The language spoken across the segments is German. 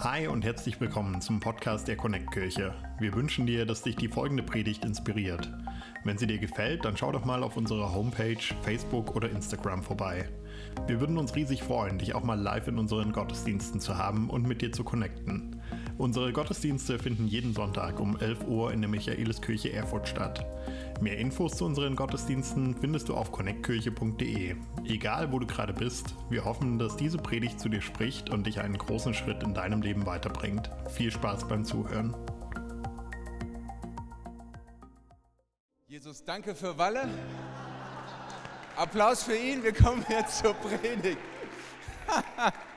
Hi und herzlich willkommen zum Podcast der Connect Kirche. Wir wünschen dir, dass dich die folgende Predigt inspiriert. Wenn sie dir gefällt, dann schau doch mal auf unserer Homepage, Facebook oder Instagram vorbei. Wir würden uns riesig freuen, dich auch mal live in unseren Gottesdiensten zu haben und mit dir zu connecten. Unsere Gottesdienste finden jeden Sonntag um 11 Uhr in der Michaeliskirche Erfurt statt. Mehr Infos zu unseren Gottesdiensten findest du auf connectkirche.de. Egal wo du gerade bist, wir hoffen, dass diese Predigt zu dir spricht und dich einen großen Schritt in deinem Leben weiterbringt. Viel Spaß beim Zuhören. Jesus, danke für Walle. Applaus für ihn. Wir kommen jetzt zur Predigt.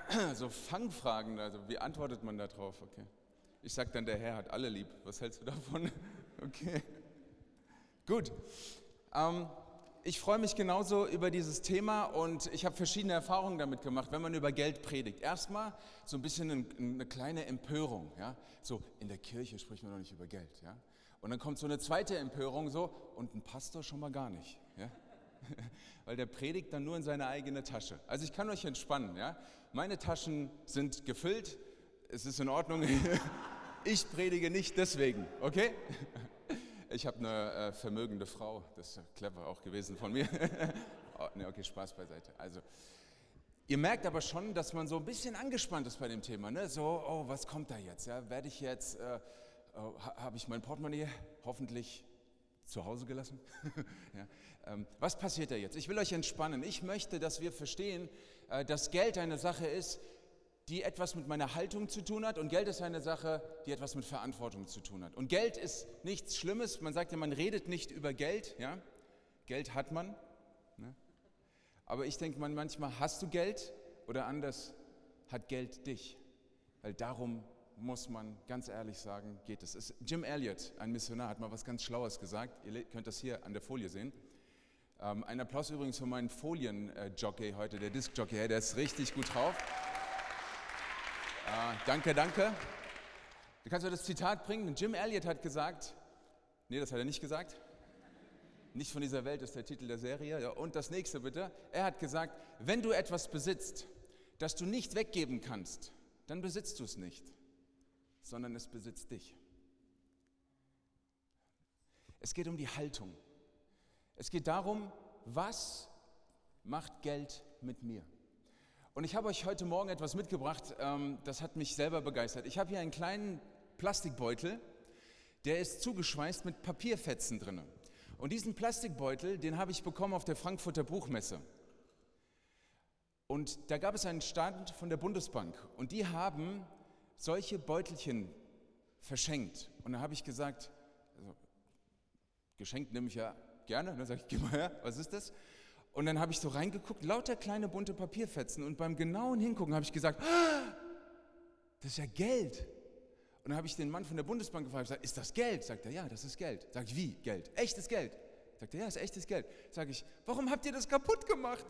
so Fangfragen, also wie antwortet man darauf? Okay. Ich sage dann, der Herr hat alle lieb. Was hältst du davon? Okay. Gut. Ähm, ich freue mich genauso über dieses Thema und ich habe verschiedene Erfahrungen damit gemacht, wenn man über Geld predigt. Erstmal so ein bisschen eine, eine kleine Empörung. Ja? So, in der Kirche spricht man doch nicht über Geld. Ja? Und dann kommt so eine zweite Empörung so und ein Pastor schon mal gar nicht. Ja? Weil der predigt dann nur in seine eigene Tasche. Also ich kann euch entspannen. Ja? Meine Taschen sind gefüllt. Es ist in Ordnung. Ich predige nicht deswegen, okay? Ich habe eine äh, vermögende Frau, das ist clever auch gewesen von mir. oh, ne, okay, Spaß beiseite. Also, ihr merkt aber schon, dass man so ein bisschen angespannt ist bei dem Thema. Ne? So, oh, was kommt da jetzt? Ja, Werde ich jetzt, äh, oh, habe ich mein Portemonnaie hoffentlich zu Hause gelassen? ja, ähm, was passiert da jetzt? Ich will euch entspannen. Ich möchte, dass wir verstehen, äh, dass Geld eine Sache ist, die etwas mit meiner Haltung zu tun hat und Geld ist eine Sache, die etwas mit Verantwortung zu tun hat. Und Geld ist nichts Schlimmes. Man sagt ja, man redet nicht über Geld. Ja? Geld hat man. Ne? Aber ich denke man manchmal, hast du Geld oder anders, hat Geld dich. Weil darum muss man ganz ehrlich sagen, geht es. Jim Elliot, ein Missionar, hat mal was ganz Schlaues gesagt. Ihr könnt das hier an der Folie sehen. Ähm, ein Applaus übrigens für meinen Folienjockey heute, der Disc-Jockey, der ist richtig gut drauf. Ah, danke, danke. Du kannst mir das Zitat bringen. Jim Elliot hat gesagt, nee, das hat er nicht gesagt. Nicht von dieser Welt ist der Titel der Serie. Ja, und das nächste bitte. Er hat gesagt, wenn du etwas besitzt, das du nicht weggeben kannst, dann besitzt du es nicht, sondern es besitzt dich. Es geht um die Haltung. Es geht darum, was macht Geld mit mir? Und ich habe euch heute Morgen etwas mitgebracht, ähm, das hat mich selber begeistert. Ich habe hier einen kleinen Plastikbeutel, der ist zugeschweißt mit Papierfetzen drin. Und diesen Plastikbeutel, den habe ich bekommen auf der Frankfurter Buchmesse. Und da gab es einen Stand von der Bundesbank und die haben solche Beutelchen verschenkt. Und da habe ich gesagt, also, geschenkt nehme ich ja gerne. Dann sage ich, geh mal her, was ist das? Und dann habe ich so reingeguckt, lauter kleine bunte Papierfetzen. Und beim genauen Hingucken habe ich gesagt, ah, das ist ja Geld. Und dann habe ich den Mann von der Bundesbank gefragt, gesagt, ist das Geld? Sagt er, ja, das ist Geld. Sag ich, wie Geld? Echtes Geld? Sagt er, ja, ist echtes Geld. Sag ich, warum habt ihr das kaputt gemacht?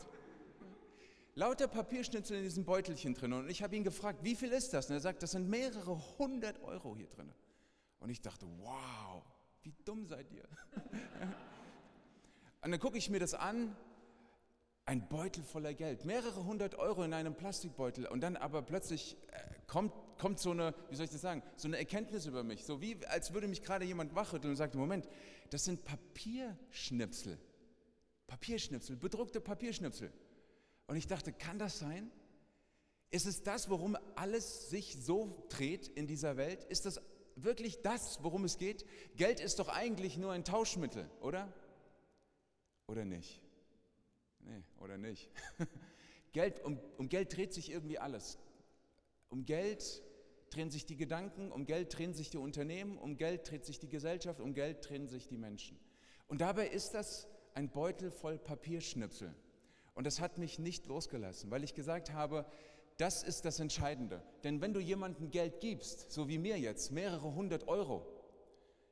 Lauter Papierschnitzel in diesem Beutelchen drin. Und ich habe ihn gefragt, wie viel ist das? Und er sagt, das sind mehrere hundert Euro hier drin. Und ich dachte, wow, wie dumm seid ihr? Und dann gucke ich mir das an ein Beutel voller Geld, mehrere hundert Euro in einem Plastikbeutel und dann aber plötzlich äh, kommt, kommt so eine, wie soll ich das sagen, so eine Erkenntnis über mich, so wie als würde mich gerade jemand wachrütteln und sagt, Moment, das sind Papierschnipsel, Papierschnipsel, bedruckte Papierschnipsel. Und ich dachte, kann das sein? Ist es das, worum alles sich so dreht in dieser Welt? Ist das wirklich das, worum es geht? Geld ist doch eigentlich nur ein Tauschmittel, oder? Oder nicht? Nee, oder nicht? Geld, um, um Geld dreht sich irgendwie alles. Um Geld drehen sich die Gedanken, um Geld drehen sich die Unternehmen, um Geld dreht sich die Gesellschaft, um Geld drehen sich die Menschen. Und dabei ist das ein Beutel voll Papierschnipsel. Und das hat mich nicht losgelassen, weil ich gesagt habe, das ist das Entscheidende. Denn wenn du jemandem Geld gibst, so wie mir jetzt, mehrere hundert Euro,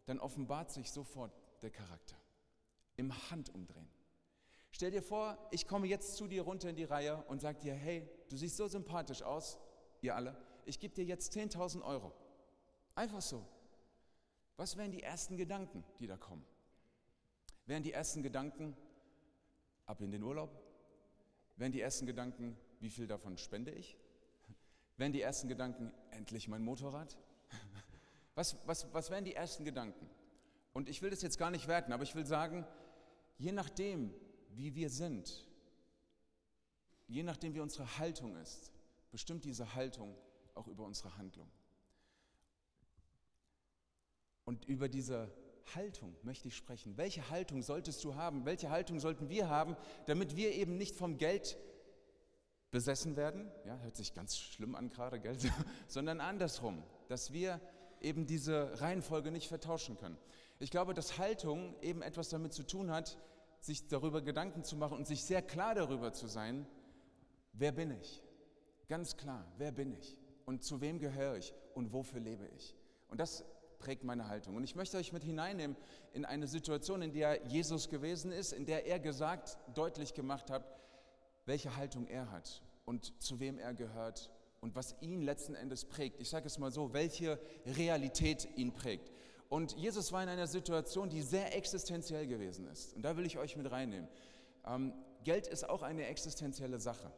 dann offenbart sich sofort der Charakter. Im Handumdrehen. Stell dir vor, ich komme jetzt zu dir runter in die Reihe und sage dir, hey, du siehst so sympathisch aus, ihr alle, ich gebe dir jetzt 10.000 Euro. Einfach so. Was wären die ersten Gedanken, die da kommen? Wären die ersten Gedanken, ab in den Urlaub? Wären die ersten Gedanken, wie viel davon spende ich? wären die ersten Gedanken, endlich mein Motorrad? Was, was, was wären die ersten Gedanken? Und ich will das jetzt gar nicht werten, aber ich will sagen, je nachdem, wie wir sind, je nachdem, wie unsere Haltung ist, bestimmt diese Haltung auch über unsere Handlung. Und über diese Haltung möchte ich sprechen. Welche Haltung solltest du haben? Welche Haltung sollten wir haben, damit wir eben nicht vom Geld besessen werden? Ja, hört sich ganz schlimm an gerade, Geld, sondern andersrum, dass wir eben diese Reihenfolge nicht vertauschen können. Ich glaube, dass Haltung eben etwas damit zu tun hat, sich darüber Gedanken zu machen und sich sehr klar darüber zu sein, wer bin ich? Ganz klar, wer bin ich? Und zu wem gehöre ich? Und wofür lebe ich? Und das prägt meine Haltung. Und ich möchte euch mit hineinnehmen in eine Situation, in der Jesus gewesen ist, in der er gesagt, deutlich gemacht hat, welche Haltung er hat und zu wem er gehört und was ihn letzten Endes prägt. Ich sage es mal so, welche Realität ihn prägt. Und Jesus war in einer Situation, die sehr existenziell gewesen ist. Und da will ich euch mit reinnehmen. Ähm, Geld ist auch eine existenzielle Sache,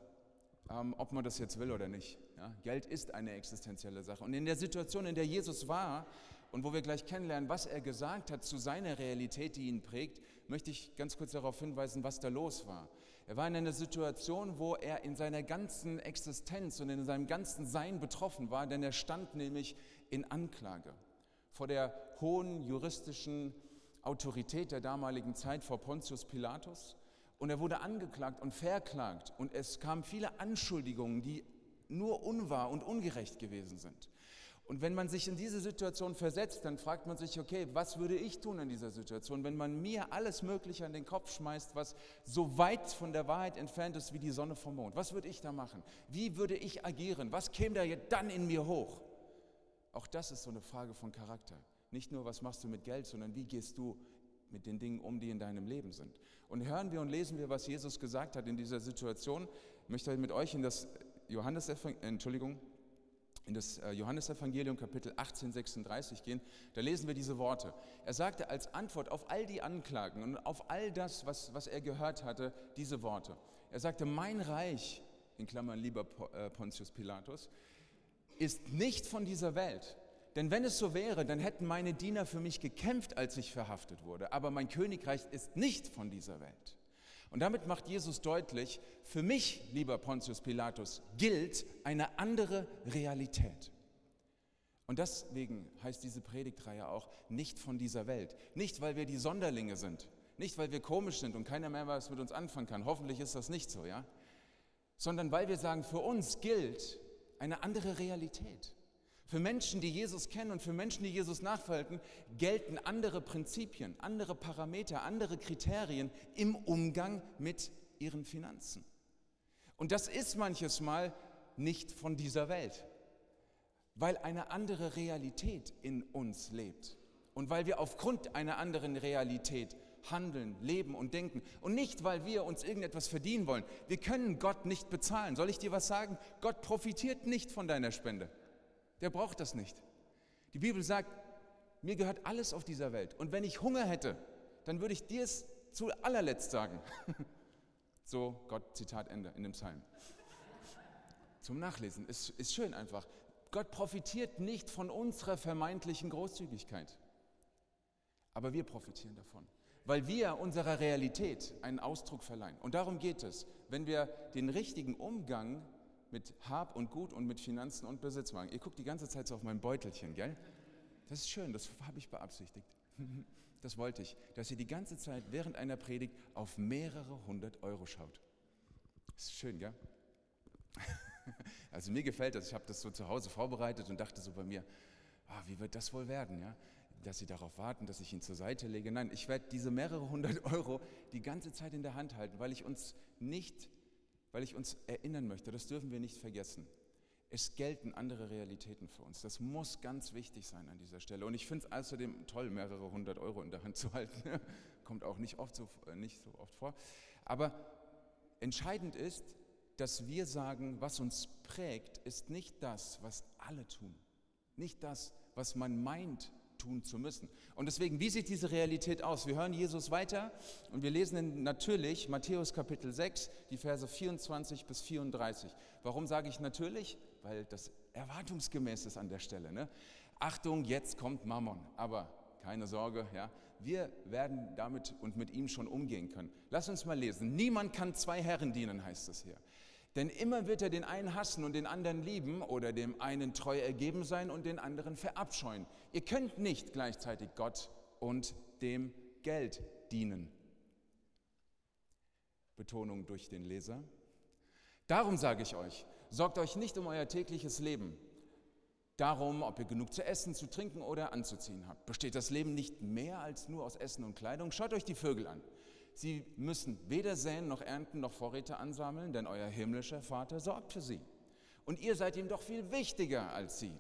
ähm, ob man das jetzt will oder nicht. Ja? Geld ist eine existenzielle Sache. Und in der Situation, in der Jesus war und wo wir gleich kennenlernen, was er gesagt hat zu seiner Realität, die ihn prägt, möchte ich ganz kurz darauf hinweisen, was da los war. Er war in einer Situation, wo er in seiner ganzen Existenz und in seinem ganzen Sein betroffen war, denn er stand nämlich in Anklage vor der hohen juristischen Autorität der damaligen Zeit, vor Pontius Pilatus. Und er wurde angeklagt und verklagt und es kamen viele Anschuldigungen, die nur unwahr und ungerecht gewesen sind. Und wenn man sich in diese Situation versetzt, dann fragt man sich, okay, was würde ich tun in dieser Situation, wenn man mir alles Mögliche an den Kopf schmeißt, was so weit von der Wahrheit entfernt ist wie die Sonne vom Mond? Was würde ich da machen? Wie würde ich agieren? Was käme da dann in mir hoch? Auch das ist so eine Frage von Charakter. Nicht nur, was machst du mit Geld, sondern wie gehst du mit den Dingen um, die in deinem Leben sind. Und hören wir und lesen wir, was Jesus gesagt hat in dieser Situation. Ich möchte mit euch in das Johannes, Entschuldigung, in das äh, Johannesevangelium Kapitel 18, 36 gehen, da lesen wir diese Worte. Er sagte als Antwort auf all die Anklagen und auf all das, was, was er gehört hatte, diese Worte. Er sagte, mein Reich, in Klammern lieber äh, Pontius Pilatus, ist nicht von dieser Welt. Denn wenn es so wäre, dann hätten meine Diener für mich gekämpft, als ich verhaftet wurde. Aber mein Königreich ist nicht von dieser Welt. Und damit macht Jesus deutlich, für mich, lieber Pontius Pilatus, gilt eine andere Realität. Und deswegen heißt diese Predigtreihe auch nicht von dieser Welt. Nicht, weil wir die Sonderlinge sind. Nicht, weil wir komisch sind und keiner mehr was mit uns anfangen kann. Hoffentlich ist das nicht so, ja? Sondern weil wir sagen, für uns gilt eine andere Realität. Für Menschen, die Jesus kennen und für Menschen, die Jesus nachfolgen, gelten andere Prinzipien, andere Parameter, andere Kriterien im Umgang mit ihren Finanzen. Und das ist manches Mal nicht von dieser Welt, weil eine andere Realität in uns lebt und weil wir aufgrund einer anderen Realität handeln, leben und denken. Und nicht, weil wir uns irgendetwas verdienen wollen. Wir können Gott nicht bezahlen. Soll ich dir was sagen? Gott profitiert nicht von deiner Spende. Der braucht das nicht. Die Bibel sagt, mir gehört alles auf dieser Welt. Und wenn ich Hunger hätte, dann würde ich dir es zu allerletzt sagen. so, Gott, Zitat Ende in dem Psalm. Zum Nachlesen. Ist, ist schön einfach. Gott profitiert nicht von unserer vermeintlichen Großzügigkeit. Aber wir profitieren davon, weil wir unserer Realität einen Ausdruck verleihen. Und darum geht es, wenn wir den richtigen Umgang mit Hab und Gut und mit Finanzen und Besitz machen. Ihr guckt die ganze Zeit so auf mein Beutelchen, gell? Das ist schön, das habe ich beabsichtigt. Das wollte ich, dass ihr die ganze Zeit während einer Predigt auf mehrere hundert Euro schaut. Das ist schön, gell? Also mir gefällt das. Ich habe das so zu Hause vorbereitet und dachte so bei mir, ah, wie wird das wohl werden, ja? Dass Sie darauf warten, dass ich ihn zur Seite lege. Nein, ich werde diese mehrere hundert Euro die ganze Zeit in der Hand halten, weil ich uns nicht weil ich uns erinnern möchte, das dürfen wir nicht vergessen. Es gelten andere Realitäten für uns. Das muss ganz wichtig sein an dieser Stelle. Und ich finde es außerdem toll, mehrere hundert Euro in der Hand zu halten. Kommt auch nicht, oft so, äh, nicht so oft vor. Aber entscheidend ist, dass wir sagen, was uns prägt, ist nicht das, was alle tun. Nicht das, was man meint tun zu müssen. Und deswegen, wie sieht diese Realität aus? Wir hören Jesus weiter und wir lesen natürlich Matthäus Kapitel 6, die Verse 24 bis 34. Warum sage ich natürlich? weil das erwartungsgemäß ist an der Stelle. Ne? Achtung, jetzt kommt Mammon. Aber keine Sorge, ja, wir werden damit und mit ihm schon umgehen können. Lass uns mal lesen. Niemand kann zwei Herren dienen, heißt es hier. Denn immer wird er den einen hassen und den anderen lieben oder dem einen treu ergeben sein und den anderen verabscheuen. Ihr könnt nicht gleichzeitig Gott und dem Geld dienen. Betonung durch den Leser. Darum sage ich euch, sorgt euch nicht um euer tägliches Leben, darum, ob ihr genug zu essen, zu trinken oder anzuziehen habt. Besteht das Leben nicht mehr als nur aus Essen und Kleidung? Schaut euch die Vögel an. Sie müssen weder säen noch ernten noch Vorräte ansammeln, denn euer himmlischer Vater sorgt für sie. Und ihr seid ihm doch viel wichtiger als sie.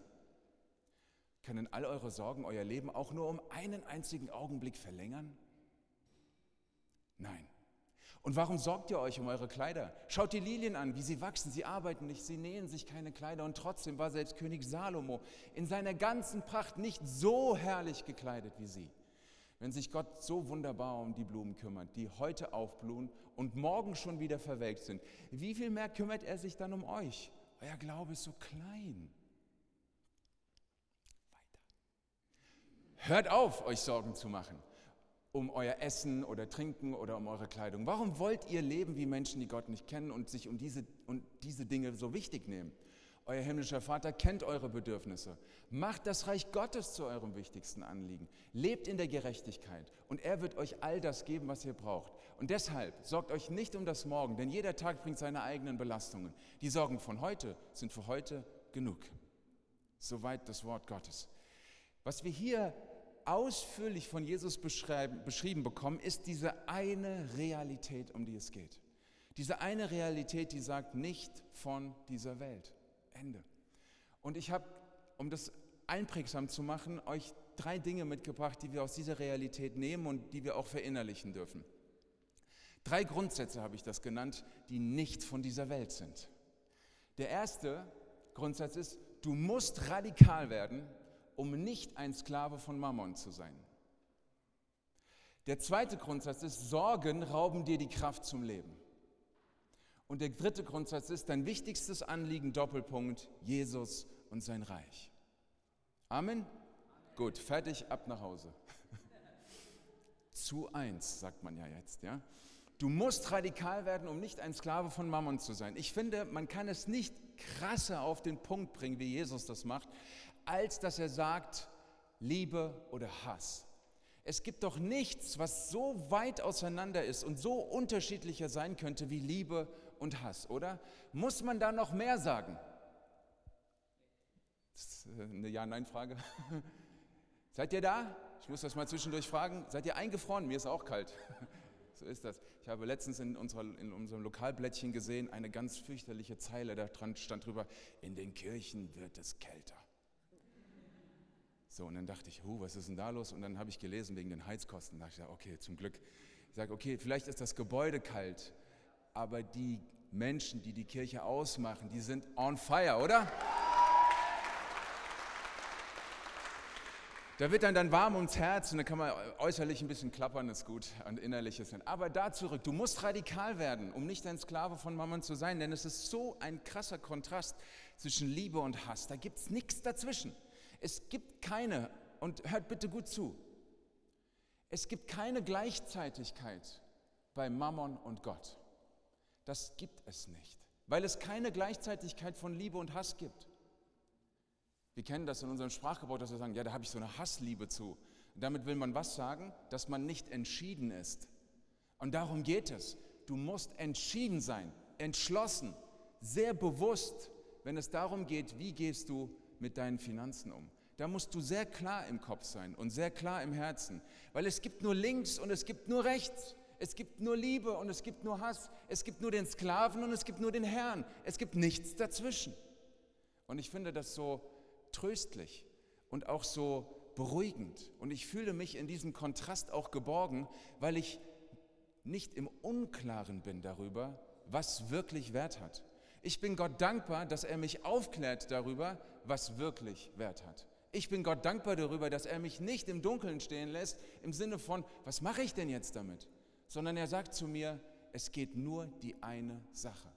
Können all eure Sorgen euer Leben auch nur um einen einzigen Augenblick verlängern? Nein. Und warum sorgt ihr euch um eure Kleider? Schaut die Lilien an, wie sie wachsen. Sie arbeiten nicht, sie nähen sich keine Kleider. Und trotzdem war selbst König Salomo in seiner ganzen Pracht nicht so herrlich gekleidet wie sie. Wenn sich Gott so wunderbar um die Blumen kümmert, die heute aufblühen und morgen schon wieder verwelkt sind, wie viel mehr kümmert er sich dann um euch? Euer Glaube ist so klein. Weiter. Hört auf, euch Sorgen zu machen um euer Essen oder Trinken oder um eure Kleidung? Warum wollt ihr leben wie Menschen, die Gott nicht kennen und sich um diese, um diese Dinge so wichtig nehmen? Euer himmlischer Vater kennt eure Bedürfnisse. Macht das Reich Gottes zu eurem wichtigsten Anliegen. Lebt in der Gerechtigkeit und er wird euch all das geben, was ihr braucht. Und deshalb sorgt euch nicht um das Morgen, denn jeder Tag bringt seine eigenen Belastungen. Die Sorgen von heute sind für heute genug. Soweit das Wort Gottes. Was wir hier ausführlich von Jesus beschrieben bekommen, ist diese eine Realität, um die es geht. Diese eine Realität, die sagt, nicht von dieser Welt. Ende. Und ich habe, um das einprägsam zu machen, euch drei Dinge mitgebracht, die wir aus dieser Realität nehmen und die wir auch verinnerlichen dürfen. Drei Grundsätze habe ich das genannt, die nicht von dieser Welt sind. Der erste Grundsatz ist, du musst radikal werden, um nicht ein Sklave von Mammon zu sein. Der zweite Grundsatz ist, Sorgen rauben dir die Kraft zum Leben. Und der dritte Grundsatz ist, dein wichtigstes Anliegen, Doppelpunkt, Jesus und sein Reich. Amen? Gut, fertig, ab nach Hause. Zu eins, sagt man ja jetzt, ja. Du musst radikal werden, um nicht ein Sklave von Mammon zu sein. Ich finde, man kann es nicht krasser auf den Punkt bringen, wie Jesus das macht, als dass er sagt, Liebe oder Hass. Es gibt doch nichts, was so weit auseinander ist und so unterschiedlicher sein könnte wie Liebe und Hass, oder? Muss man da noch mehr sagen? Das ist äh, eine Ja-Nein-Frage. Seid ihr da? Ich muss das mal zwischendurch fragen. Seid ihr eingefroren? Mir ist auch kalt. So ist das. Ich habe letztens in, unserer, in unserem Lokalblättchen gesehen, eine ganz fürchterliche Zeile, da stand drüber, in den Kirchen wird es kälter. So, und dann dachte ich, huh, was ist denn da los? Und dann habe ich gelesen wegen den Heizkosten. Da dachte ich, okay, zum Glück. Ich sage, okay, vielleicht ist das Gebäude kalt, aber die Menschen, die die Kirche ausmachen, die sind on fire, oder? Da wird dann, dann warm ums Herz und dann kann man äußerlich ein bisschen klappern, ist gut, und innerlich ist nicht. Aber da zurück, du musst radikal werden, um nicht ein Sklave von Mammon zu sein, denn es ist so ein krasser Kontrast zwischen Liebe und Hass. Da gibt es nichts dazwischen. Es gibt keine, und hört bitte gut zu, es gibt keine Gleichzeitigkeit bei Mammon und Gott. Das gibt es nicht, weil es keine Gleichzeitigkeit von Liebe und Hass gibt. Wir kennen das in unserem Sprachgebrauch, dass wir sagen, ja, da habe ich so eine Hassliebe zu. Und damit will man was sagen? Dass man nicht entschieden ist. Und darum geht es. Du musst entschieden sein, entschlossen, sehr bewusst, wenn es darum geht, wie gehst du mit deinen Finanzen um. Da musst du sehr klar im Kopf sein und sehr klar im Herzen, weil es gibt nur links und es gibt nur rechts. Es gibt nur Liebe und es gibt nur Hass. Es gibt nur den Sklaven und es gibt nur den Herrn. Es gibt nichts dazwischen. Und ich finde das so tröstlich und auch so beruhigend. Und ich fühle mich in diesem Kontrast auch geborgen, weil ich nicht im Unklaren bin darüber, was wirklich Wert hat. Ich bin Gott dankbar, dass er mich aufklärt darüber, was wirklich Wert hat. Ich bin Gott dankbar darüber, dass er mich nicht im Dunkeln stehen lässt, im Sinne von, was mache ich denn jetzt damit? Sondern er sagt zu mir, es geht nur die eine Sache.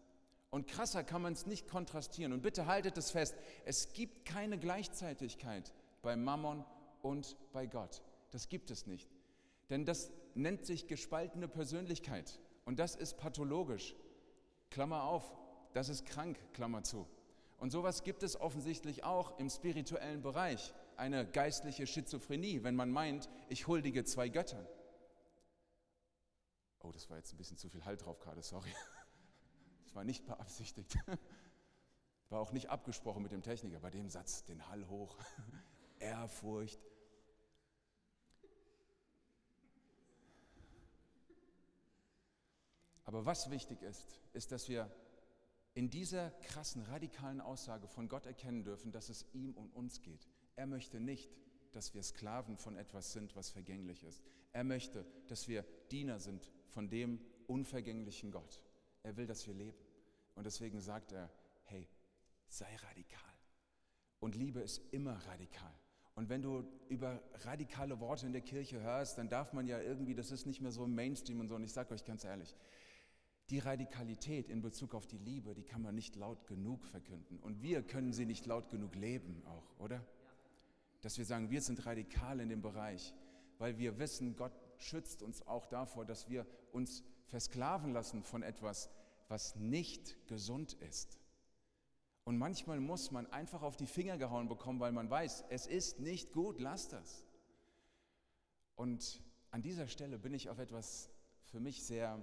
Und krasser kann man es nicht kontrastieren. Und bitte haltet es fest, es gibt keine Gleichzeitigkeit bei Mammon und bei Gott. Das gibt es nicht. Denn das nennt sich gespaltene Persönlichkeit. Und das ist pathologisch. Klammer auf, das ist krank, Klammer zu. Und sowas gibt es offensichtlich auch im spirituellen Bereich. Eine geistliche Schizophrenie, wenn man meint, ich huldige zwei Göttern. Oh, das war jetzt ein bisschen zu viel Halt drauf gerade, sorry. Das war nicht beabsichtigt. War auch nicht abgesprochen mit dem Techniker bei dem Satz, den Hall hoch. Ehrfurcht. Aber was wichtig ist, ist, dass wir in dieser krassen, radikalen Aussage von Gott erkennen dürfen, dass es ihm und uns geht. Er möchte nicht, dass wir Sklaven von etwas sind, was vergänglich ist. Er möchte, dass wir Diener sind von dem unvergänglichen Gott. Er will, dass wir leben. Und deswegen sagt er, hey, sei radikal. Und Liebe ist immer radikal. Und wenn du über radikale Worte in der Kirche hörst, dann darf man ja irgendwie, das ist nicht mehr so im Mainstream und so. Und ich sage euch ganz ehrlich, die Radikalität in Bezug auf die Liebe, die kann man nicht laut genug verkünden. Und wir können sie nicht laut genug leben auch, oder? Dass wir sagen, wir sind radikal in dem Bereich, weil wir wissen, Gott schützt uns auch davor, dass wir uns versklaven lassen von etwas, was nicht gesund ist. Und manchmal muss man einfach auf die Finger gehauen bekommen, weil man weiß, es ist nicht gut, lass das. Und an dieser Stelle bin ich auf etwas für mich sehr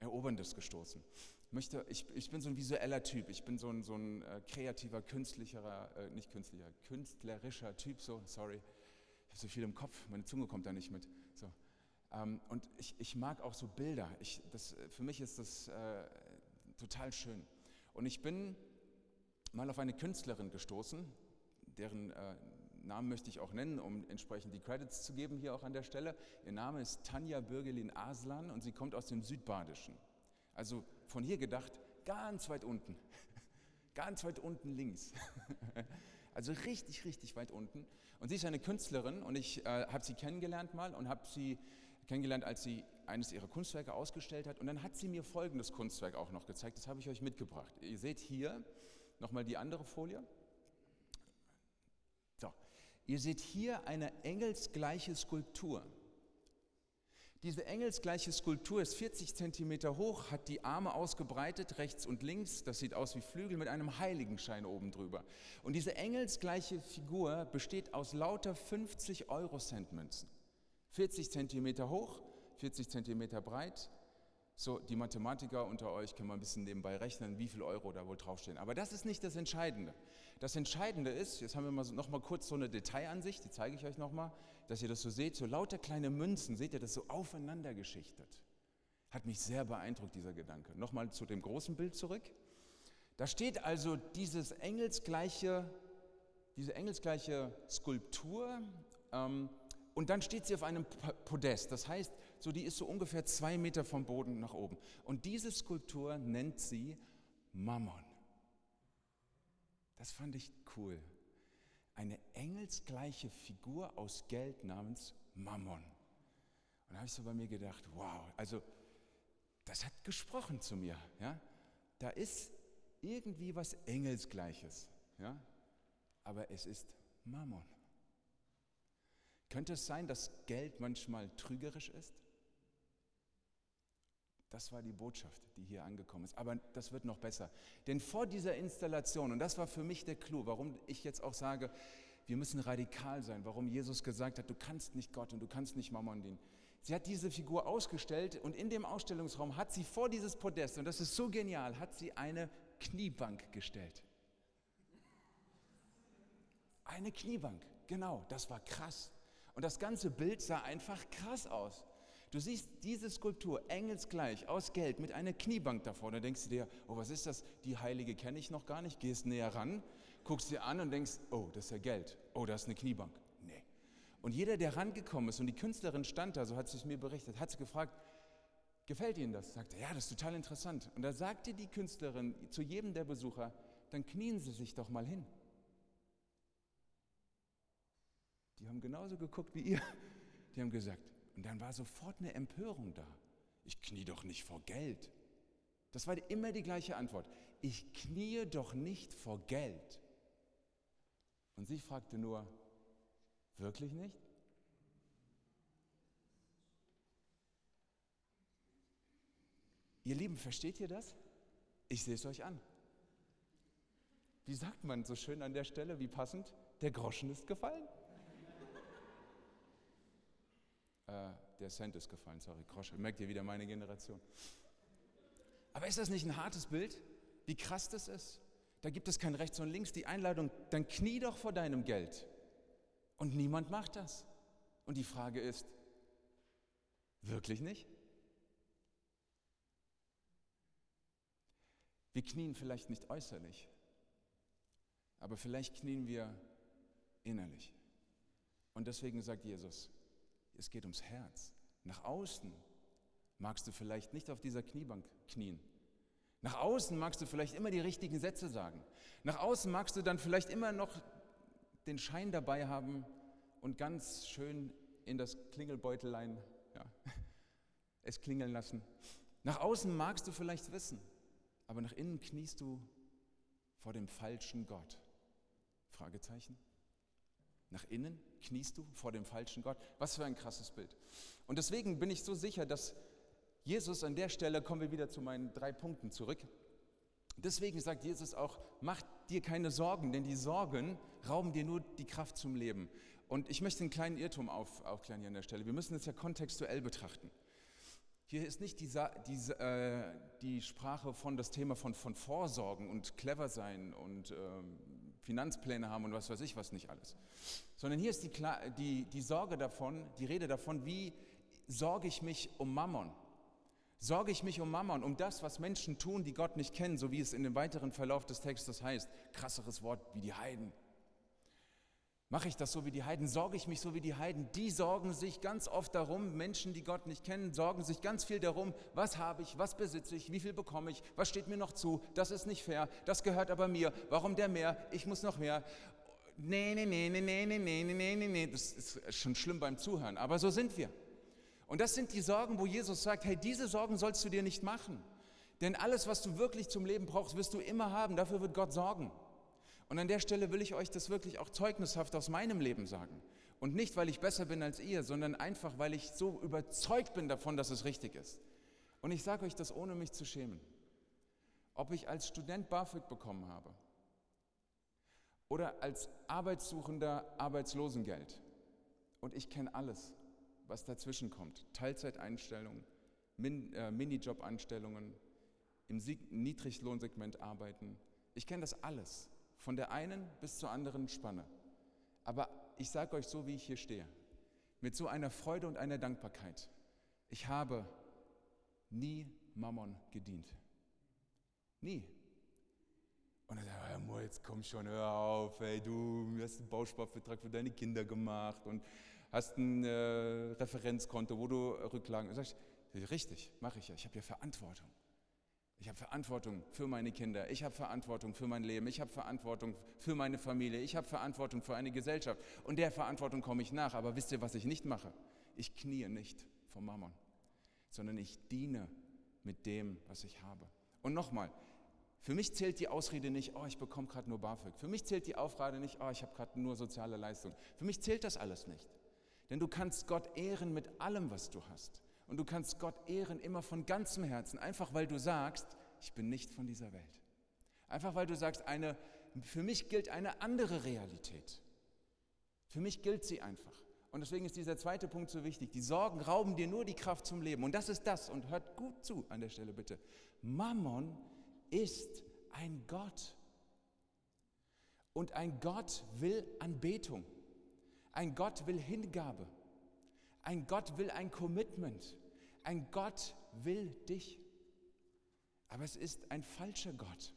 Eroberndes gestoßen. Ich, möchte, ich, ich bin so ein visueller Typ, ich bin so ein, so ein äh, kreativer, künstlicher, äh, nicht künstlicher, künstlerischer Typ, so, sorry, ich habe so viel im Kopf, meine Zunge kommt da nicht mit. Ähm, und ich, ich mag auch so Bilder, ich, das, für mich ist das äh, total schön. Und ich bin mal auf eine Künstlerin gestoßen, deren äh, Namen möchte ich auch nennen, um entsprechend die Credits zu geben hier auch an der Stelle. Ihr Name ist Tanja Bürgelin Aslan und sie kommt aus dem Südbadischen. Also von hier gedacht, ganz weit unten. Ganz weit unten links. Also richtig, richtig weit unten. Und sie ist eine Künstlerin und ich äh, habe sie kennengelernt mal und habe sie kennengelernt, als sie eines ihrer Kunstwerke ausgestellt hat. Und dann hat sie mir folgendes Kunstwerk auch noch gezeigt. Das habe ich euch mitgebracht. Ihr seht hier nochmal die andere Folie. Ihr seht hier eine engelsgleiche Skulptur. Diese engelsgleiche Skulptur ist 40 Zentimeter hoch, hat die Arme ausgebreitet, rechts und links. Das sieht aus wie Flügel mit einem Heiligenschein oben drüber. Und diese engelsgleiche Figur besteht aus lauter 50 Euro-Cent Münzen. 40 Zentimeter hoch, 40 Zentimeter breit, so, die Mathematiker unter euch können mal ein bisschen nebenbei rechnen, wie viel Euro da wohl draufstehen. Aber das ist nicht das Entscheidende. Das Entscheidende ist, jetzt haben wir mal so, noch mal kurz so eine Detailansicht, die zeige ich euch noch mal, dass ihr das so seht, so lauter kleine Münzen, seht ihr das so aufeinander geschichtet. Hat mich sehr beeindruckt, dieser Gedanke. Nochmal zu dem großen Bild zurück. Da steht also dieses engelsgleiche, diese engelsgleiche Skulptur ähm, und dann steht sie auf einem Podest. Das heißt, so die ist so ungefähr zwei Meter vom Boden nach oben. Und diese Skulptur nennt sie Mammon. Das fand ich cool. Eine engelsgleiche Figur aus Geld namens Mammon. Und da habe ich so bei mir gedacht, wow, also das hat gesprochen zu mir. Ja? Da ist irgendwie was Engelsgleiches. Ja? Aber es ist Mammon. Könnte es sein, dass Geld manchmal trügerisch ist? Das war die Botschaft, die hier angekommen ist. Aber das wird noch besser. Denn vor dieser Installation, und das war für mich der Clou, warum ich jetzt auch sage, wir müssen radikal sein, warum Jesus gesagt hat, du kannst nicht Gott und du kannst nicht Mammon dienen. Sie hat diese Figur ausgestellt und in dem Ausstellungsraum hat sie vor dieses Podest, und das ist so genial, hat sie eine Kniebank gestellt. Eine Kniebank, genau, das war krass. Und das ganze Bild sah einfach krass aus. Du siehst diese Skulptur engelsgleich aus Geld mit einer Kniebank davor. Da denkst du dir, oh, was ist das? Die Heilige kenne ich noch gar nicht. Gehst näher ran, guckst dir an und denkst, oh, das ist ja Geld. Oh, das ist eine Kniebank. Nee. Und jeder, der rangekommen ist und die Künstlerin stand da, so hat sie es mir berichtet, hat sie gefragt, gefällt Ihnen das? Sagte, ja, das ist total interessant. Und da sagte die Künstlerin zu jedem der Besucher, dann knien Sie sich doch mal hin. Die haben genauso geguckt wie ihr. Die haben gesagt, und dann war sofort eine Empörung da. Ich knie doch nicht vor Geld. Das war immer die gleiche Antwort. ich kniee doch nicht vor Geld. Und sie fragte nur, wirklich nicht? Ihr Lieben, versteht ihr das? Ich sehe es euch an. Wie sagt man so schön an der Stelle, wie passend? Der Groschen ist gefallen. äh, der Cent ist gefallen, sorry, Groschen. Merkt ihr wieder meine Generation. Aber ist das nicht ein hartes Bild? Wie krass das ist? Da gibt es kein Rechts und Links. Die Einladung, dann knie doch vor deinem Geld. Und niemand macht das. Und die Frage ist, wirklich nicht? Wir knien vielleicht nicht äußerlich, aber vielleicht knien wir innerlich. Und deswegen sagt Jesus, es geht ums Herz. Nach außen magst du vielleicht nicht auf dieser Kniebank knien. Nach außen magst du vielleicht immer die richtigen Sätze sagen. Nach außen magst du dann vielleicht immer noch den Schein dabei haben und ganz schön in das Klingelbeutelein ja, es klingeln lassen. Nach außen magst du vielleicht wissen, aber nach innen kniest du vor dem falschen Gott. Fragezeichen. Nach innen kniest du vor dem falschen Gott. Was für ein krasses Bild. Und deswegen bin ich so sicher, dass Jesus an der Stelle, kommen wir wieder zu meinen drei Punkten zurück. Deswegen sagt Jesus auch, mach dir keine Sorgen, denn die Sorgen rauben dir nur die Kraft zum Leben. Und ich möchte einen kleinen Irrtum auf, aufklären hier an der Stelle. Wir müssen es ja kontextuell betrachten. Hier ist nicht die, die, äh, die Sprache von das Thema von, von Vorsorgen und clever sein und äh, Finanzpläne haben und was weiß ich was nicht alles. Sondern hier ist die, die, die Sorge davon, die Rede davon, wie sorge ich mich um Mammon? Sorge ich mich um Mammon, um das, was Menschen tun, die Gott nicht kennen, so wie es in dem weiteren Verlauf des Textes heißt. Krasseres Wort wie die Heiden. Mache ich das so wie die Heiden? Sorge ich mich so wie die Heiden? Die sorgen sich ganz oft darum, Menschen, die Gott nicht kennen, sorgen sich ganz viel darum, was habe ich, was besitze ich, wie viel bekomme ich, was steht mir noch zu, das ist nicht fair, das gehört aber mir, warum der mehr, ich muss noch mehr. Nee, nee, nee, nee, nee, nee, nee, nee, nee, nee, das ist schon schlimm beim Zuhören, aber so sind wir. Und das sind die Sorgen, wo Jesus sagt, hey, diese Sorgen sollst du dir nicht machen. Denn alles, was du wirklich zum Leben brauchst, wirst du immer haben, dafür wird Gott sorgen. Und an der Stelle will ich euch das wirklich auch zeugnishaft aus meinem Leben sagen. Und nicht, weil ich besser bin als ihr, sondern einfach, weil ich so überzeugt bin davon, dass es richtig ist. Und ich sage euch das, ohne mich zu schämen. Ob ich als Student BAföG bekommen habe oder als Arbeitssuchender Arbeitslosengeld. Und ich kenne alles, was dazwischen kommt. Teilzeiteinstellungen, Min, äh, Minijob-Anstellungen, im Niedriglohnsegment arbeiten. Ich kenne das alles. Von der einen bis zur anderen Spanne. Aber ich sage euch so, wie ich hier stehe, mit so einer Freude und einer Dankbarkeit. Ich habe nie Mammon gedient. Nie. Und dann sagt er, jetzt komm schon, hör auf, ey, du hast einen Bausparvertrag für deine Kinder gemacht und hast ein äh, Referenzkonto, wo du Rücklagen. Sag ich, richtig, mache ich ja, ich habe ja Verantwortung. Ich habe Verantwortung für meine Kinder, ich habe Verantwortung für mein Leben, ich habe Verantwortung für meine Familie, ich habe Verantwortung für eine Gesellschaft. Und der Verantwortung komme ich nach. Aber wisst ihr, was ich nicht mache? Ich kniee nicht vom Mammon, sondern ich diene mit dem, was ich habe. Und nochmal, für mich zählt die Ausrede nicht, oh, ich bekomme gerade nur BAföG. Für mich zählt die Aufrede nicht, oh, ich habe gerade nur soziale Leistung. Für mich zählt das alles nicht. Denn du kannst Gott ehren mit allem, was du hast. Und du kannst Gott ehren immer von ganzem Herzen, einfach weil du sagst, ich bin nicht von dieser Welt. Einfach weil du sagst, eine, für mich gilt eine andere Realität. Für mich gilt sie einfach. Und deswegen ist dieser zweite Punkt so wichtig. Die Sorgen rauben dir nur die Kraft zum Leben. Und das ist das. Und hört gut zu an der Stelle bitte. Mammon ist ein Gott. Und ein Gott will Anbetung. Ein Gott will Hingabe. Ein Gott will ein Commitment. Ein Gott will dich. Aber es ist ein falscher Gott.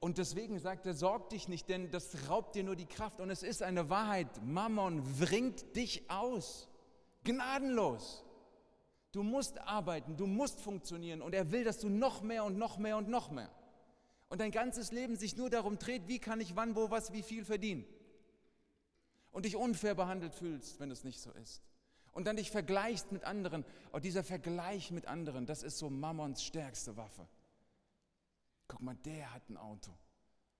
Und deswegen sagt er, sorg dich nicht, denn das raubt dir nur die Kraft. Und es ist eine Wahrheit. Mammon bringt dich aus. Gnadenlos. Du musst arbeiten, du musst funktionieren. Und er will, dass du noch mehr und noch mehr und noch mehr. Und dein ganzes Leben sich nur darum dreht, wie kann ich wann, wo, was, wie viel verdienen. Und dich unfair behandelt fühlst, wenn es nicht so ist und dann dich vergleichst mit anderen. Und dieser Vergleich mit anderen, das ist so Mammons stärkste Waffe. Guck mal, der hat ein Auto.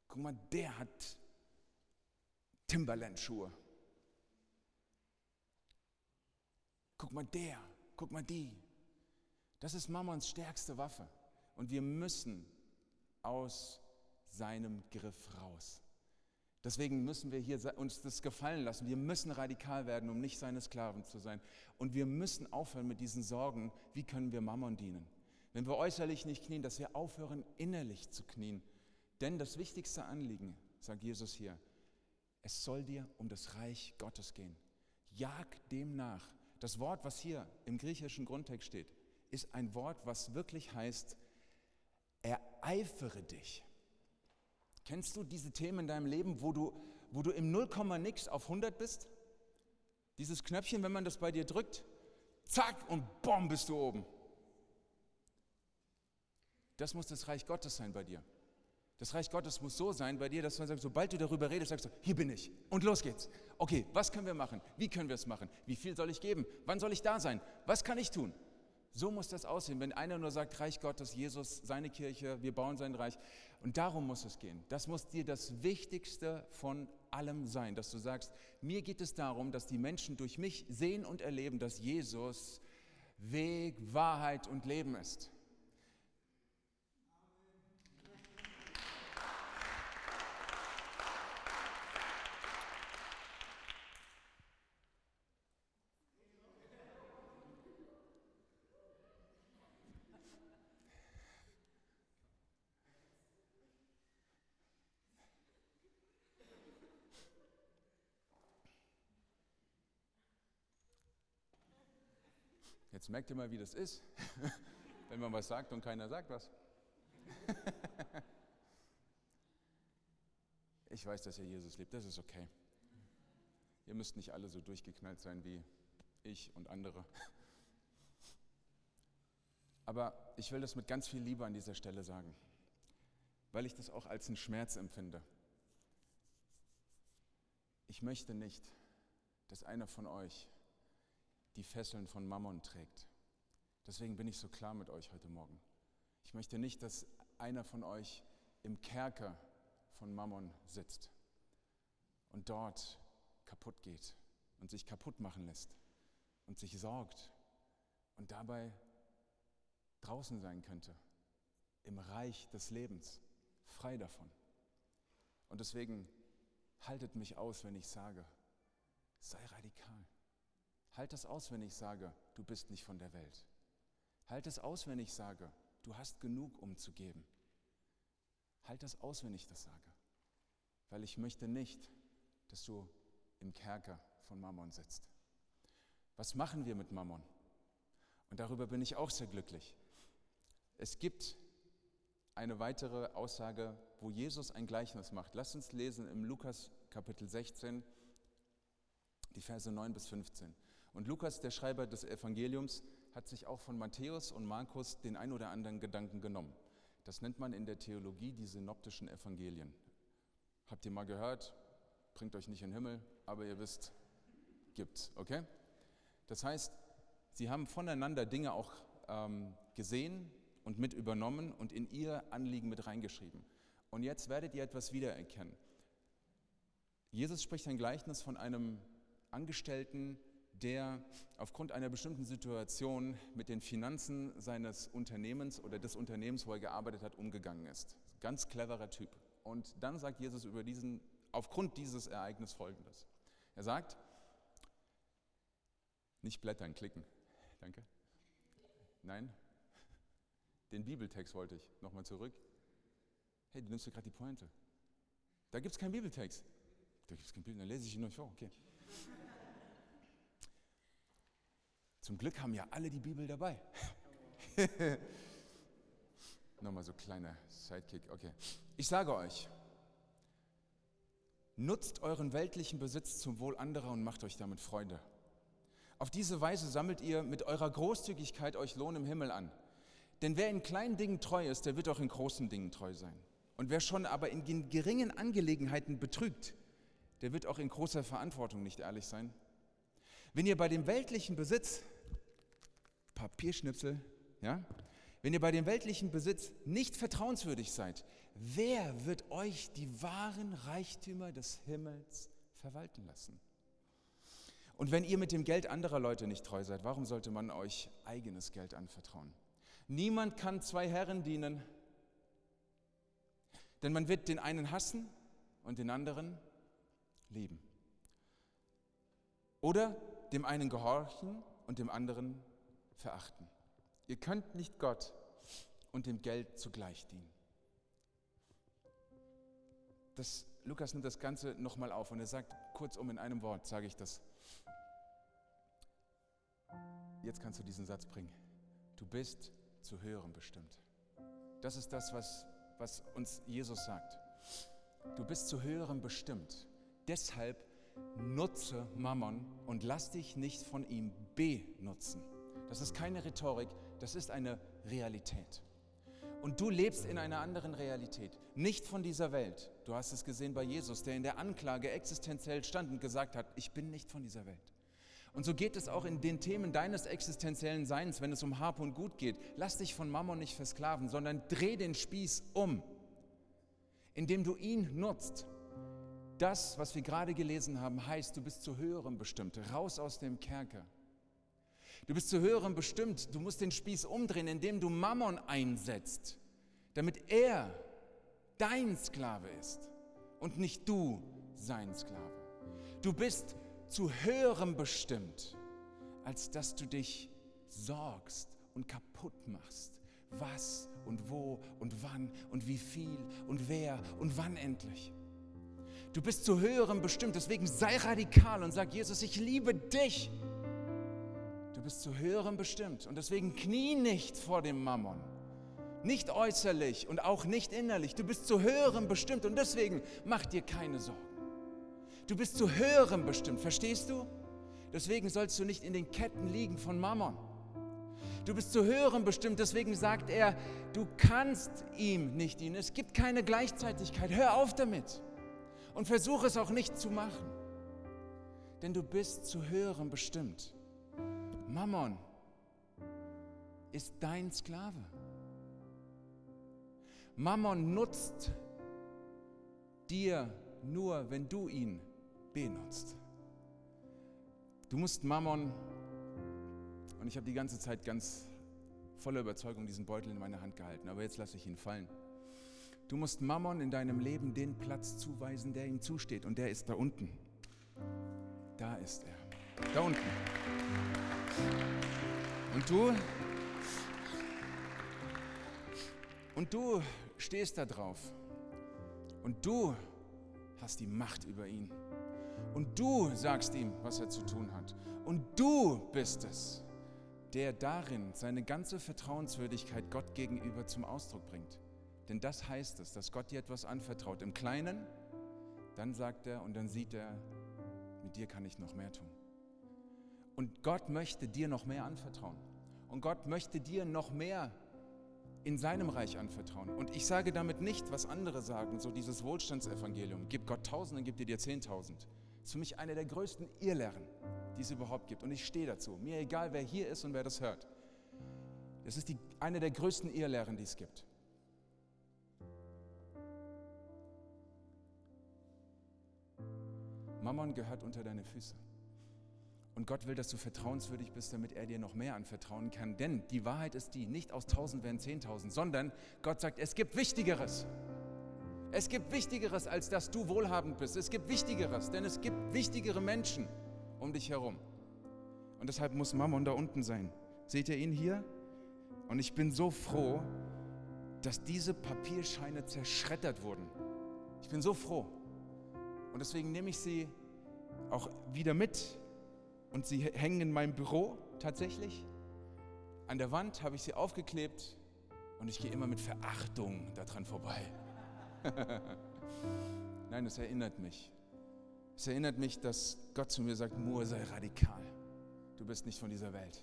Guck mal, der hat Timberland-Schuhe. Guck mal, der, guck mal die. Das ist Mammons stärkste Waffe. Und wir müssen aus seinem Griff raus. Deswegen müssen wir hier uns das gefallen lassen. Wir müssen radikal werden, um nicht seine Sklaven zu sein. Und wir müssen aufhören mit diesen Sorgen, wie können wir Mammon dienen. Wenn wir äußerlich nicht knien, dass wir aufhören, innerlich zu knien. Denn das wichtigste Anliegen, sagt Jesus hier, es soll dir um das Reich Gottes gehen. Jag dem nach. Das Wort, was hier im griechischen Grundtext steht, ist ein Wort, was wirklich heißt, ereifere dich. Kennst du diese Themen in deinem Leben, wo du, wo du im Nullkomma nix auf 100 bist? Dieses Knöpfchen, wenn man das bei dir drückt, zack und bom bist du oben. Das muss das Reich Gottes sein bei dir. Das Reich Gottes muss so sein bei dir, dass man sagt, sobald du darüber redest, sagst du, hier bin ich und los geht's. Okay, was können wir machen? Wie können wir es machen? Wie viel soll ich geben? Wann soll ich da sein? Was kann ich tun? So muss das aussehen. Wenn einer nur sagt, Reich Gottes, Jesus, seine Kirche, wir bauen sein Reich. Und darum muss es gehen. Das muss dir das Wichtigste von allem sein, dass du sagst, mir geht es darum, dass die Menschen durch mich sehen und erleben, dass Jesus Weg, Wahrheit und Leben ist. Jetzt merkt ihr mal, wie das ist, wenn man was sagt und keiner sagt was. ich weiß, dass ihr Jesus liebt, das ist okay. Ihr müsst nicht alle so durchgeknallt sein wie ich und andere. Aber ich will das mit ganz viel Liebe an dieser Stelle sagen, weil ich das auch als einen Schmerz empfinde. Ich möchte nicht, dass einer von euch die Fesseln von Mammon trägt. Deswegen bin ich so klar mit euch heute Morgen. Ich möchte nicht, dass einer von euch im Kerker von Mammon sitzt und dort kaputt geht und sich kaputt machen lässt und sich sorgt und dabei draußen sein könnte, im Reich des Lebens, frei davon. Und deswegen haltet mich aus, wenn ich sage, sei radikal. Halt es aus, wenn ich sage, du bist nicht von der Welt. Halt es aus, wenn ich sage, du hast genug umzugeben. Halt es aus, wenn ich das sage. Weil ich möchte nicht, dass du im Kerker von Mammon sitzt. Was machen wir mit Mammon? Und darüber bin ich auch sehr glücklich. Es gibt eine weitere Aussage, wo Jesus ein Gleichnis macht. Lass uns lesen im Lukas Kapitel 16, die Verse 9 bis 15. Und Lukas, der Schreiber des Evangeliums, hat sich auch von Matthäus und Markus den ein oder anderen Gedanken genommen. Das nennt man in der Theologie die synoptischen Evangelien. Habt ihr mal gehört? Bringt euch nicht in den Himmel, aber ihr wisst, gibt's, okay? Das heißt, sie haben voneinander Dinge auch ähm, gesehen und mit übernommen und in ihr Anliegen mit reingeschrieben. Und jetzt werdet ihr etwas wiedererkennen. Jesus spricht ein Gleichnis von einem Angestellten, der aufgrund einer bestimmten Situation mit den Finanzen seines Unternehmens oder des Unternehmens, wo er gearbeitet hat, umgegangen ist. Ganz cleverer Typ. Und dann sagt Jesus über diesen, aufgrund dieses Ereignisses Folgendes. Er sagt, nicht blättern, klicken. Danke. Nein, den Bibeltext wollte ich. Nochmal zurück. Hey, du nimmst dir gerade die Pointe. Da gibt es keinen Bibeltext. Da gibt es keinen Bild, dann lese ich ihn noch vor. Okay. Zum Glück haben ja alle die Bibel dabei. Nochmal so kleiner Sidekick. Okay. Ich sage euch, nutzt euren weltlichen Besitz zum Wohl anderer und macht euch damit Freunde. Auf diese Weise sammelt ihr mit eurer Großzügigkeit euch Lohn im Himmel an. Denn wer in kleinen Dingen treu ist, der wird auch in großen Dingen treu sein. Und wer schon aber in geringen Angelegenheiten betrügt, der wird auch in großer Verantwortung nicht ehrlich sein. Wenn ihr bei dem weltlichen Besitz Papierschnipsel, ja? wenn ihr bei dem weltlichen Besitz nicht vertrauenswürdig seid, wer wird euch die wahren Reichtümer des Himmels verwalten lassen? Und wenn ihr mit dem Geld anderer Leute nicht treu seid, warum sollte man euch eigenes Geld anvertrauen? Niemand kann zwei Herren dienen, denn man wird den einen hassen und den anderen lieben. Oder dem einen gehorchen und dem anderen verachten. Ihr könnt nicht Gott und dem Geld zugleich dienen. Das, Lukas nimmt das Ganze nochmal auf und er sagt, kurzum in einem Wort sage ich das. Jetzt kannst du diesen Satz bringen. Du bist zu hören bestimmt. Das ist das, was, was uns Jesus sagt. Du bist zu hören bestimmt. Deshalb nutze Mammon und lass dich nicht von ihm benutzen. Das ist keine Rhetorik, das ist eine Realität. Und du lebst in einer anderen Realität, nicht von dieser Welt. Du hast es gesehen bei Jesus, der in der Anklage existenziell stand und gesagt hat, ich bin nicht von dieser Welt. Und so geht es auch in den Themen deines existenziellen Seins, wenn es um Hab und Gut geht. Lass dich von Mammon nicht versklaven, sondern dreh den Spieß um, indem du ihn nutzt. Das, was wir gerade gelesen haben, heißt, du bist zu höherem bestimmt, raus aus dem Kerker. Du bist zu höherem bestimmt, du musst den Spieß umdrehen, indem du Mammon einsetzt, damit er dein Sklave ist und nicht du sein Sklave. Du bist zu höherem bestimmt, als dass du dich sorgst und kaputt machst. Was und wo und wann und wie viel und wer und wann endlich. Du bist zu höherem bestimmt, deswegen sei radikal und sag, Jesus, ich liebe dich. Du bist zu höherem bestimmt und deswegen knie nicht vor dem Mammon. Nicht äußerlich und auch nicht innerlich. Du bist zu höherem bestimmt und deswegen mach dir keine Sorgen. Du bist zu höherem bestimmt, verstehst du? Deswegen sollst du nicht in den Ketten liegen von Mammon. Du bist zu höherem bestimmt, deswegen sagt er, du kannst ihm nicht dienen. Es gibt keine Gleichzeitigkeit. Hör auf damit und versuche es auch nicht zu machen. Denn du bist zu höherem bestimmt. Mammon ist dein Sklave. Mammon nutzt dir nur, wenn du ihn benutzt. Du musst Mammon, und ich habe die ganze Zeit ganz voller Überzeugung diesen Beutel in meine Hand gehalten, aber jetzt lasse ich ihn fallen. Du musst Mammon in deinem Leben den Platz zuweisen, der ihm zusteht, und der ist da unten. Da ist er. Da unten. Und du, und du stehst da drauf. Und du hast die Macht über ihn. Und du sagst ihm, was er zu tun hat. Und du bist es, der darin seine ganze Vertrauenswürdigkeit Gott gegenüber zum Ausdruck bringt. Denn das heißt es, dass Gott dir etwas anvertraut. Im Kleinen, dann sagt er und dann sieht er, mit dir kann ich noch mehr tun. Und Gott möchte dir noch mehr anvertrauen. Und Gott möchte dir noch mehr in seinem Reich anvertrauen. Und ich sage damit nicht, was andere sagen, so dieses Wohlstandsevangelium. Gib Gott tausend, dann gibt er dir zehntausend. Das ist für mich eine der größten Irrlehren, die es überhaupt gibt. Und ich stehe dazu. Mir egal, wer hier ist und wer das hört. Das ist die, eine der größten Irrlehren, die es gibt. Mammon gehört unter deine Füße. Und Gott will, dass du vertrauenswürdig bist, damit er dir noch mehr anvertrauen kann. Denn die Wahrheit ist die, nicht aus tausend werden zehntausend, sondern Gott sagt, es gibt Wichtigeres. Es gibt Wichtigeres, als dass du wohlhabend bist. Es gibt Wichtigeres, denn es gibt wichtigere Menschen um dich herum. Und deshalb muss Mammon da unten sein. Seht ihr ihn hier? Und ich bin so froh, dass diese Papierscheine zerschreddert wurden. Ich bin so froh. Und deswegen nehme ich sie auch wieder mit und sie hängen in meinem Büro tatsächlich. An der Wand habe ich sie aufgeklebt und ich gehe immer mit Verachtung daran vorbei. Nein, es erinnert mich. Es erinnert mich, dass Gott zu mir sagt, Moor, sei radikal. Du bist nicht von dieser Welt.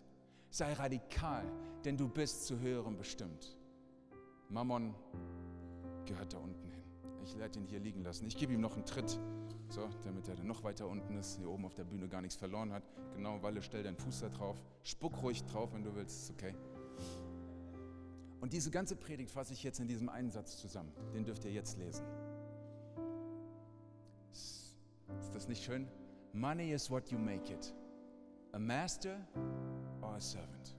Sei radikal, denn du bist zu höherem bestimmt. Mammon gehört da unten hin. Ich werde ihn hier liegen lassen. Ich gebe ihm noch einen Tritt. So, damit er dann noch weiter unten ist, hier oben auf der Bühne gar nichts verloren hat. Genau, Walle, stell deinen Fuß da drauf. Spuck ruhig drauf, wenn du willst, ist okay. Und diese ganze Predigt fasse ich jetzt in diesem einen Satz zusammen. Den dürft ihr jetzt lesen. Ist das nicht schön? Money is what you make it. A master or a servant.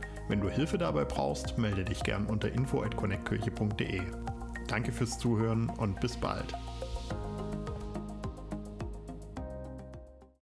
Wenn du Hilfe dabei brauchst, melde dich gern unter info@connectkirche.de. Danke fürs Zuhören und bis bald.